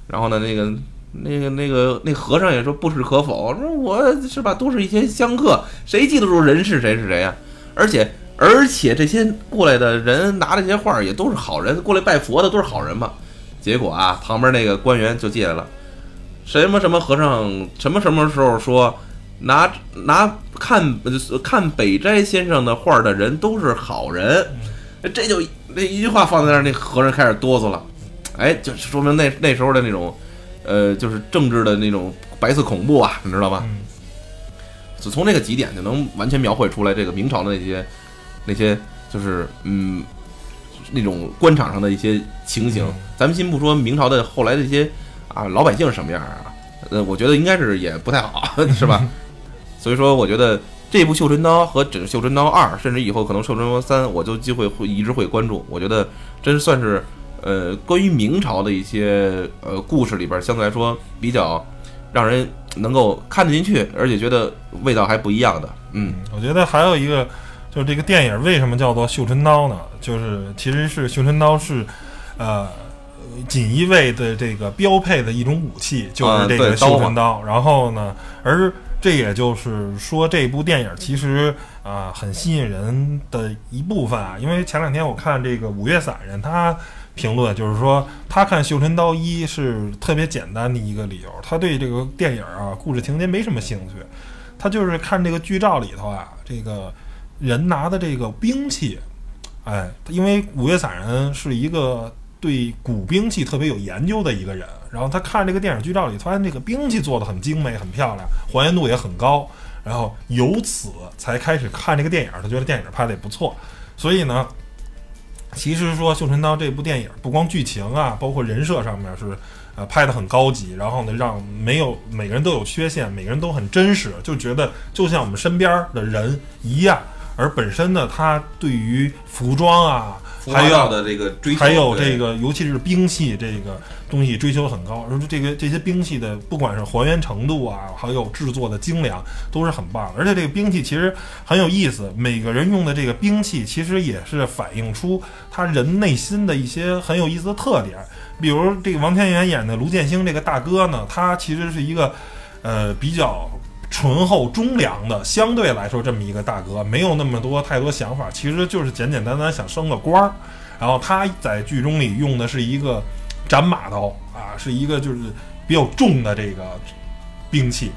然后呢，那个那个那个那和尚也说不置可否，说我是吧，都是一些香客，谁记得住人是谁是谁呀？而且而且这些过来的人拿这些画也都是好人，过来拜佛的都是好人嘛。结果啊，旁边那个官员就进来了，什么什么和尚，什么什么时候说拿拿看看北斋先生的画的人都是好人。这就那一句话放在那儿，那和尚开始哆嗦了。哎，就说明那那时候的那种，呃，就是政治的那种白色恐怖啊，你知道吧？就从这个几点就能完全描绘出来这个明朝的那些那些，就是嗯，那种官场上的一些情形。咱们先不说明朝的后来的一些啊，老百姓是什么样啊？呃，我觉得应该是也不太好，是吧？所以说，我觉得。这部《绣春刀》和《整绣春刀二》，甚至以后可能《绣春刀三》，我就机会会一直会关注。我觉得真算是，呃，关于明朝的一些呃故事里边，相对来说比较让人能够看得进去，而且觉得味道还不一样的。嗯，我觉得还有一个，就是这个电影为什么叫做《绣春刀》呢？就是其实是绣春刀是，呃，锦衣卫的这个标配的一种武器，就是这个绣春刀。然后呢，而这也就是说，这部电影其实啊很吸引人的一部分啊，因为前两天我看这个五月散人他评论，就是说他看《绣春刀一》是特别简单的一个理由，他对这个电影啊故事情节没什么兴趣，他就是看这个剧照里头啊，这个人拿的这个兵器，哎，因为五月散人是一个对古兵器特别有研究的一个人。然后他看这个电影剧照里，发现这个兵器做的很精美、很漂亮，还原度也很高。然后由此才开始看这个电影，他觉得电影拍的也不错。所以呢，其实说《绣春刀》这部电影，不光剧情啊，包括人设上面是呃拍的很高级，然后呢让没有每个人都有缺陷，每个人都很真实，就觉得就像我们身边的人一样。而本身呢，他对于服装啊，还要的这个追求，还有这个，尤其是兵器这个东西追求很高。而这个这些兵器的，不管是还原程度啊，还有制作的精良，都是很棒。而且这个兵器其实很有意思，每个人用的这个兵器，其实也是反映出他人内心的一些很有意思的特点。比如这个王天元演的卢建兴这个大哥呢，他其实是一个呃比较。醇厚忠良的，相对来说这么一个大哥，没有那么多太多想法，其实就是简简单单想升个官儿。然后他在剧中里用的是一个斩马刀啊，是一个就是比较重的这个兵器。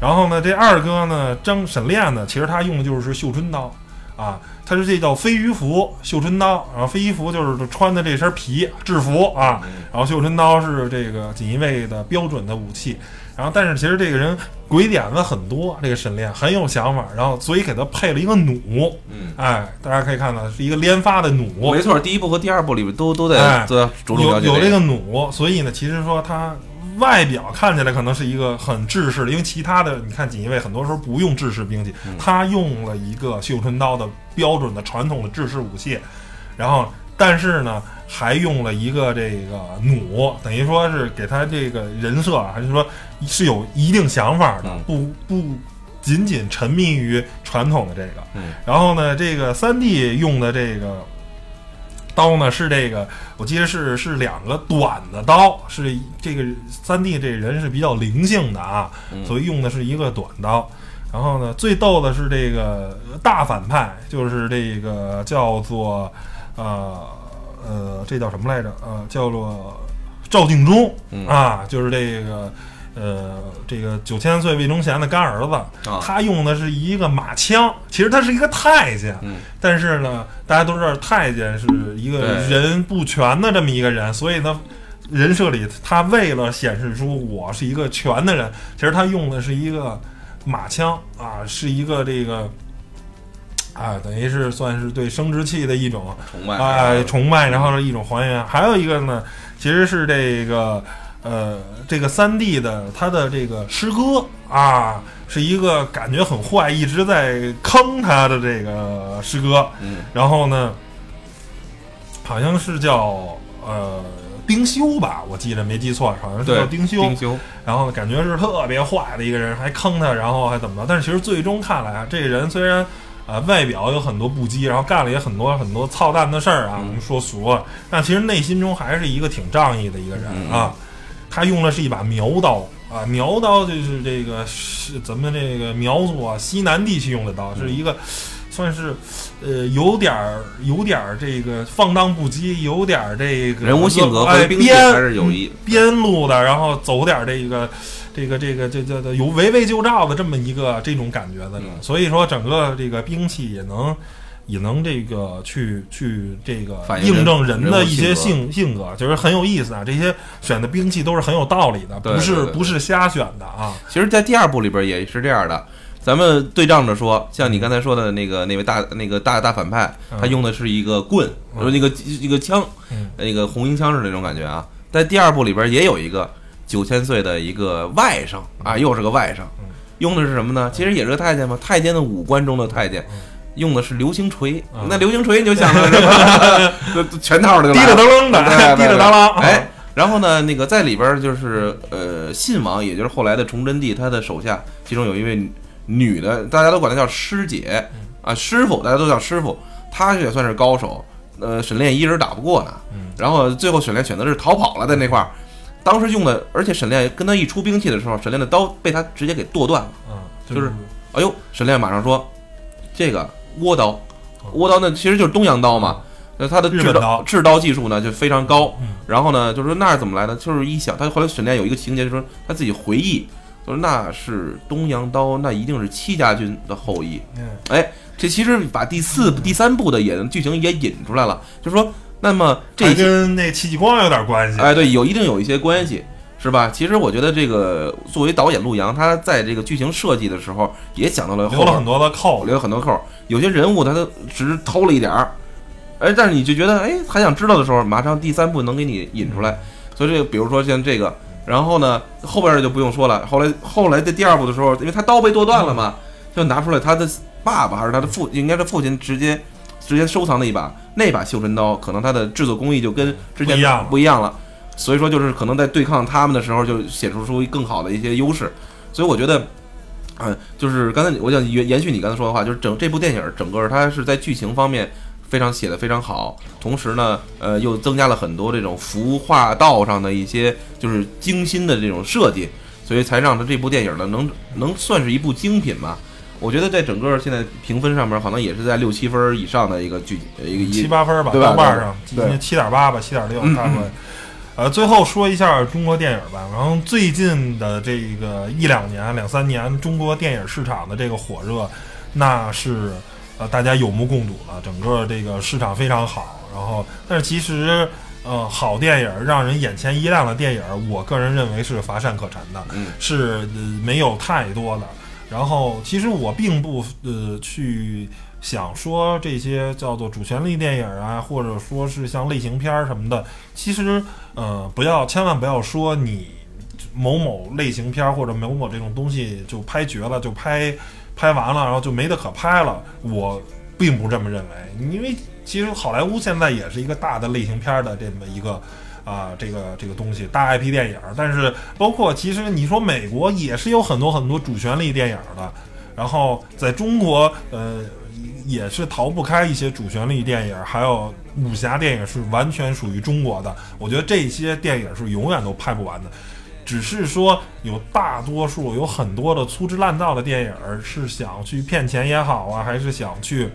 然后呢，这二哥呢，张沈炼呢，其实他用的就是绣春刀啊，他是这叫飞鱼服绣春刀。然后飞鱼服就是穿的这身皮制服啊，然后绣春刀是这个锦衣卫的标准的武器。然后，但是其实这个人鬼点子很多，这个沈炼很有想法，然后所以给他配了一个弩，嗯，哎，大家可以看到是一个连发的弩，没错，第一部和第二部里面都都在都着重有有这个。弩，所以呢，其实说他外表看起来可能是一个很制式的，因为其他的你看锦衣卫很多时候不用制式兵器，他用了一个绣春刀的标准的传统的制式武器，然后但是呢。还用了一个这个弩，等于说是给他这个人设，还是说是有一定想法的，不不仅仅沉迷于传统的这个。然后呢，这个三 D 用的这个刀呢是这个，我记得是是两个短的刀，是这个三 D 这人是比较灵性的啊，所以用的是一个短刀。然后呢，最逗的是这个大反派，就是这个叫做呃。呃，这叫什么来着？呃，叫做赵敬忠啊，就是这个呃，这个九千岁魏忠贤的干儿子，他用的是一个马枪，其实他是一个太监，但是呢，大家都知道太监是一个人不全的这么一个人，所以呢，人设里他为了显示出我是一个全的人，其实他用的是一个马枪啊，是一个这个。啊，等于是算是对生殖器的一种崇拜啊，崇拜，然后是一种还原。还有一个呢，其实是这个呃，这个三弟的他的这个师哥啊，是一个感觉很坏，一直在坑他的这个师哥。嗯，然后呢，好像是叫呃丁修吧，我记得没记错，好像是叫丁修。丁修。然后感觉是特别坏的一个人，还坑他，然后还怎么着？但是其实最终看来啊，这个人虽然。啊，外表有很多不羁，然后干了也很多很多操蛋的事儿啊。我们说俗了，但其实内心中还是一个挺仗义的一个人啊。他用的是一把苗刀啊，苗刀就是这个是咱们这个苗族啊西南地区用的刀，是一个算是呃有点儿有点儿这个放荡不羁，有点儿这个人物性格哎边还是有一边路的，然后走点这个。这个这个这这有围魏救赵的这么一个这种感觉的，所以说整个这个兵器也能也能这个去去这个印证人的一些性性格，就是很有意思啊。这些选的兵器都是很有道理的，不是不是瞎选的啊。其实，在第二部里边也是这样的。咱们对仗着说，像你刚才说的那个那位大那个大大反派，他用的是一个棍，说那个一个枪，那个红缨枪是那种感觉啊。在第二部里边也有一个。九千岁的一个外甥啊，又是个外甥，用的是什么呢？其实也是个太监嘛。太监的五官中的太监，用的是流星锤。那流星锤你就想着什么？全套的，滴了当啷的，滴了当啷。哎，然后呢，那个在里边就是呃，信王，也就是后来的崇祯帝，他的手下，其中有一位女的，大家都管她叫师姐啊，师傅，大家都叫师傅。她也算是高手，呃，沈炼一人打不过呢。然后最后沈炼选择是逃跑了，在那块儿。当时用的，而且沈炼跟他一出兵器的时候，沈炼的刀被他直接给剁断了。嗯，就是，哎呦，沈炼马上说，这个倭刀，倭刀那其实就是东洋刀嘛。那他的制刀制刀技术呢就非常高。然后呢，就是说那是怎么来的？就是一想，他后来沈炼有一个情节，就是说他自己回忆，说那是东洋刀，那一定是戚家军的后裔。嗯，哎，这其实把第四、第三部的也剧情也引出来了，就是说。那么这跟那戚继光有点关系，哎，对，有一定有一些关系，是吧？其实我觉得这个作为导演陆阳，他在这个剧情设计的时候也想到了留了很多的扣，留了很多扣。有些人物他都只是偷了一点儿，哎，但是你就觉得哎，还想知道的时候，马上第三部能给你引出来。所以这个，比如说像这个然后呢，后边就不用说了。后来后来在第二部的时候，因为他刀被剁断了嘛，就拿出来他的爸爸还是他的父，应该是父亲直接直接收藏的一把那把绣春刀，可能它的制作工艺就跟之前一样不一样了。所以说，就是可能在对抗他们的时候，就显出出更好的一些优势。所以我觉得，嗯，就是刚才我想延延续你刚才说的话，就是整这部电影整个它是在剧情方面非常写的非常好，同时呢，呃，又增加了很多这种服化道上的一些就是精心的这种设计，所以才让它这部电影呢能能算是一部精品吧。我觉得在整个现在评分上面，好像也是在六七分以上的一个剧呃一个七八分吧，豆瓣上对七点八吧，七点六嗯差不多。呃，最后说一下中国电影吧。然后最近的这个一两年、两三年，中国电影市场的这个火热，那是呃大家有目共睹了，整个这个市场非常好。然后，但是其实呃好电影让人眼前一亮的电影，我个人认为是乏善可陈的，嗯是、呃、没有太多的。然后，其实我并不呃去想说这些叫做主旋律电影啊，或者说是像类型片儿什么的。其实呃，不要千万不要说你某某类型片儿或者某某这种东西就拍绝了，就拍拍完了，然后就没得可拍了。我并不这么认为，因为其实好莱坞现在也是一个大的类型片儿的这么一个。啊，这个这个东西大 IP 电影，但是包括其实你说美国也是有很多很多主旋律电影的，然后在中国呃也是逃不开一些主旋律电影，还有武侠电影是完全属于中国的。我觉得这些电影是永远都拍不完的，只是说有大多数有很多的粗制滥造的电影是想去骗钱也好啊，还是想去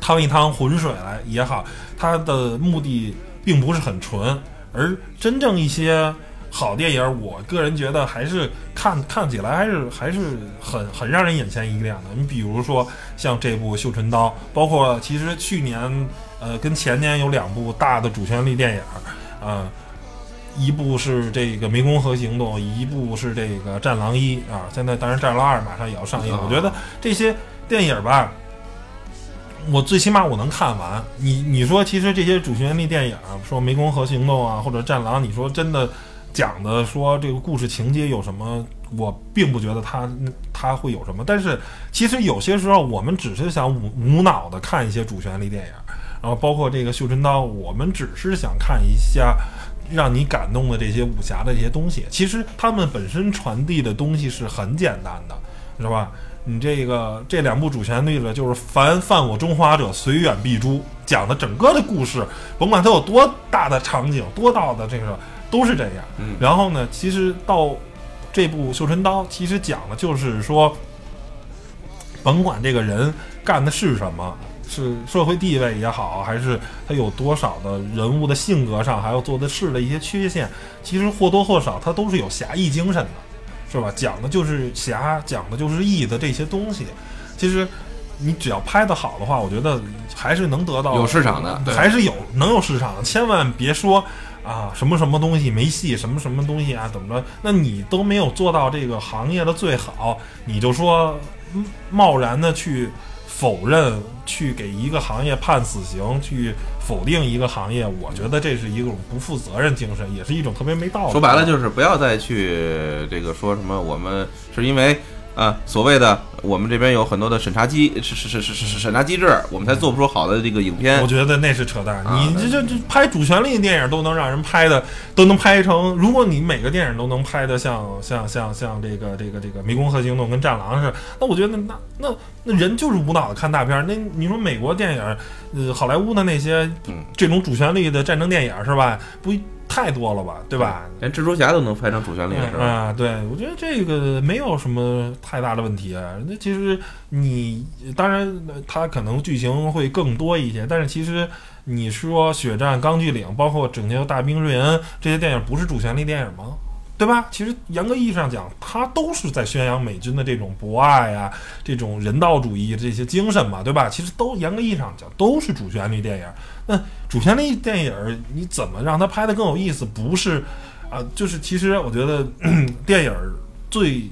趟一趟浑水来也好，它的目的并不是很纯，而真正一些好电影，我个人觉得还是看看起来还是还是很很让人眼前一亮的。你比如说像这部《绣春刀》，包括其实去年呃跟前年有两部大的主旋律电影，呃，一部是这个《湄公河行动》，一部是这个《战狼一》啊。现在当然《战狼二》马上也要上映，我觉得这些电影吧。我最起码我能看完。你你说，其实这些主旋律电影，说《湄公河行动》啊，或者《战狼》，你说真的讲的说这个故事情节有什么？我并不觉得它它会有什么。但是其实有些时候，我们只是想无无脑的看一些主旋律电影，然后包括这个《绣春刀》，我们只是想看一下让你感动的这些武侠的这些东西。其实他们本身传递的东西是很简单的，是吧？你这个这两部主旋律的，就是凡犯我中华者，虽远必诛，讲的整个的故事，甭管它有多大的场景，多大的这个，都是这样。嗯然后呢，其实到这部《绣春刀》，其实讲的就是说，甭管这个人干的是什么，是社会地位也好，还是他有多少的人物的性格上，还有做的事的一些缺陷，其实或多或少他都是有侠义精神的。是吧？讲的就是侠，讲的就是义的这些东西。其实你只要拍得好的话，我觉得还是能得到有市场的对还是有能有市场的。千万别说啊什么什么东西没戏，什么什么东西啊怎么着？那你都没有做到这个行业的最好，你就说嗯贸然的去否认，去给一个行业判死刑，去否定一个行业，我觉得这是一种不负责任精神，也是一种特别没道理。说白了就是不要再去这个说什么我们是因为啊所谓的我们这边有很多的审查机是是是是是是审查机制，我们才做不出好的这个影片我。觉得那是扯淡。啊你这这这拍主旋律电影都能让人拍的，都能拍成。如果你每个电影都能拍的像像像像这个这个这个《湄公河行动》跟《战狼》似的，那我觉得那那那人就是无脑的看大片。那你说美国电影，呃，好莱坞的那些嗯这种主旋律的战争电影是吧？不太多了吧，对吧？连蜘蛛侠都能拍成主旋律是吧？啊，对，我觉得这个没有什么太大的问题啊。那其实你当然，呃它可能剧情会更多一些，但是其实你说《血战钢锯岭》，包括《拯救大兵瑞恩》这些电影，不是主旋律电影吗？对吧？其实严格意义上讲，它都是在宣扬美军的这种博爱啊，这种人道主义这些精神嘛，对吧？其实都严格意义上讲都是主旋律电影。那主旋律电影你怎么让它拍得更有意思？不是啊、就是其实我觉得 电影最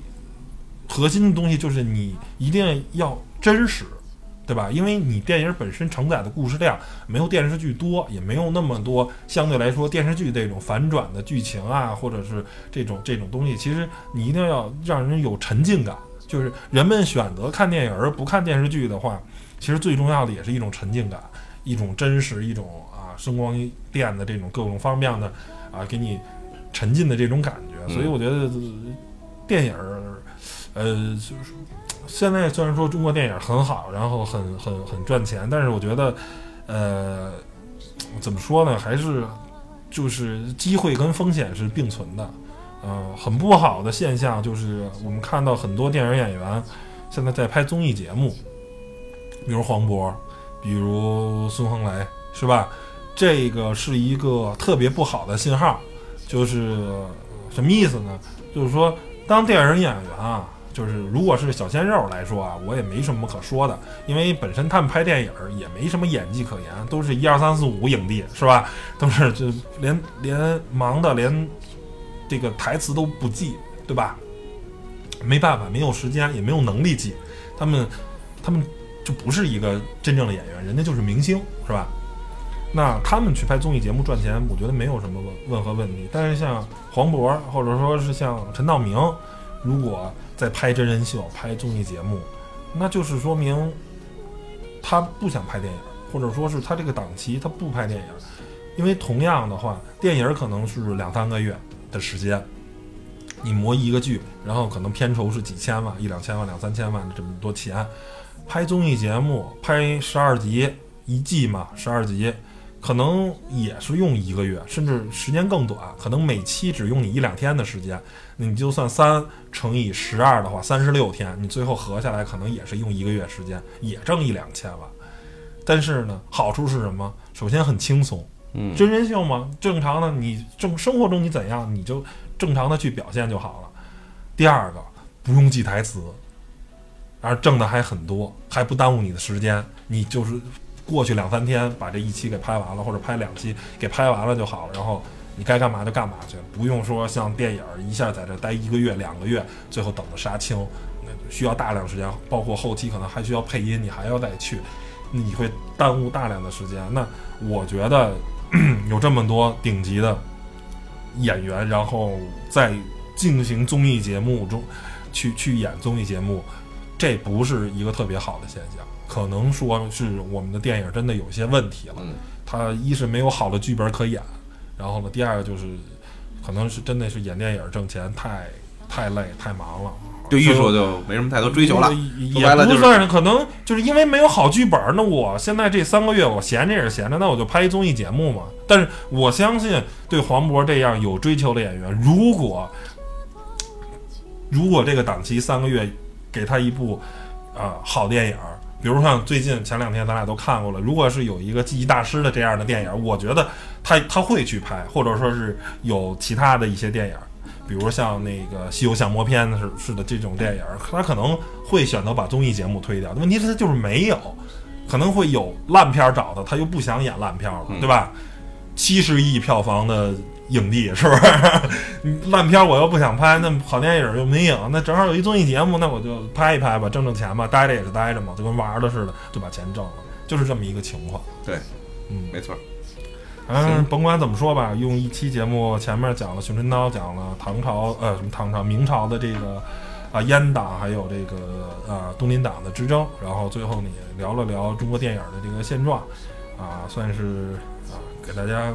核心的东西就是你一定要真实，对吧？因为你电影本身承载的故事量没有电视剧多，也没有那么多相对来说电视剧这种反转的剧情啊，或者是这种这种东西，其实你一定要让人有沉浸感。就是人们选择看电影而不看电视剧的话，其实最重要的也是一种沉浸感，一种真实，一种啊声光电的这种各种方面的啊给你沉浸的这种感觉。所以我觉得电影儿，呃，就是现在虽然说中国电影很好，然后很很很赚钱，但是我觉得，呃，怎么说呢，还是就是机会跟风险是并存的。嗯，很不好的现象就是我们看到很多电影演员现在在拍综艺节目，比如黄渤，比如孙红雷，是吧？这个是一个特别不好的信号，就是什么意思呢？就是说，当电影演员啊，就是如果是小鲜肉来说啊，我也没什么可说的，因为本身他们拍电影也没什么演技可言，都是一二三四五影帝，是吧？都是就连连忙的连。这个台词都不记，对吧？没办法，没有时间，也没有能力记。他们，他们就不是一个真正的演员，人家就是明星，是吧？那他们去拍综艺节目赚钱，我觉得没有什么问任何问题。但是像黄渤，或者说是像陈道明，如果在拍真人秀、拍综艺节目，那就是说明他不想拍电影，或者说是他这个档期他不拍电影。因为同样的话，电影可能是两三个月。的时间，你磨一个剧，然后可能片酬是几千万、一两千万、两三千万的这么多钱。拍综艺节目，拍十二集一季嘛，十二集，可能也是用一个月，甚至时间更短，可能每期只用你一两天的时间。你就算三乘以十二的话，三十六天，你最后合下来可能也是用一个月时间，也挣一两千万。但是呢，好处是什么？首先很轻松。嗯真人秀嘛，正常的，你正生活中你怎样，你就正常的去表现就好了。第二个，不用记台词，而挣的还很多，还不耽误你的时间。你就是过去两三天把这一期给拍完了，或者拍两期给拍完了就好了。然后你该干嘛就干嘛去，不用说像电影儿一下在这待一个月、两个月，最后等着杀青，那需要大量时间，包括后期可能还需要配音，你还要再去，你会耽误大量的时间。那我觉得。有这么多顶级的演员，然后在进行综艺节目中去去演综艺节目，这不是一个特别好的现象。可能说是我们的电影真的有些问题了。他一是没有好的剧本可演，然后呢，第二个就是可能是真的是演电影挣钱太太累太忙了。对艺术就没什么太多追求了，也不算是，可能就是因为没有好剧本。那我现在这三个月我闲着也是闲着，那我就拍一综艺节目嘛。但是我相信，对黄渤这样有追求的演员，如果如果这个档期三个月给他一部啊好电影，比如像最近前两天咱俩都看过了，如果是有一个记忆大师的这样的电影，我觉得他他会去拍，或者说是有其他的一些电影。比如像那个《西游降魔篇》似似的这种电影，他可能会选择把综艺节目推掉。问题是他就是没有，可能会有烂片找他，他又不想演烂片了，对吧？七十亿票房的影帝是不是？烂片我又不想拍，那好电影又没影，那正好有一综艺节目，那我就拍一拍吧，挣挣钱吧，待着也是待着嘛，就跟玩的似的，就把钱挣了，就是这么一个情况。对，嗯，没错。嗯，甭管怎么说吧，用一期节目前面讲了熊春刀，讲了唐朝，呃，什么唐朝、明朝的这个啊阉党，还有这个啊东林党的之争，然后最后呢也聊了聊中国电影的这个现状，啊，算是啊给大家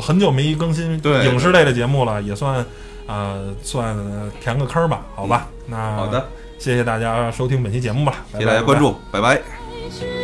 很久没更新影视类的节目了，也算啊算填个坑吧，好吧？那好的，谢谢大家收听本期节目吧，谢谢大家关注，拜拜。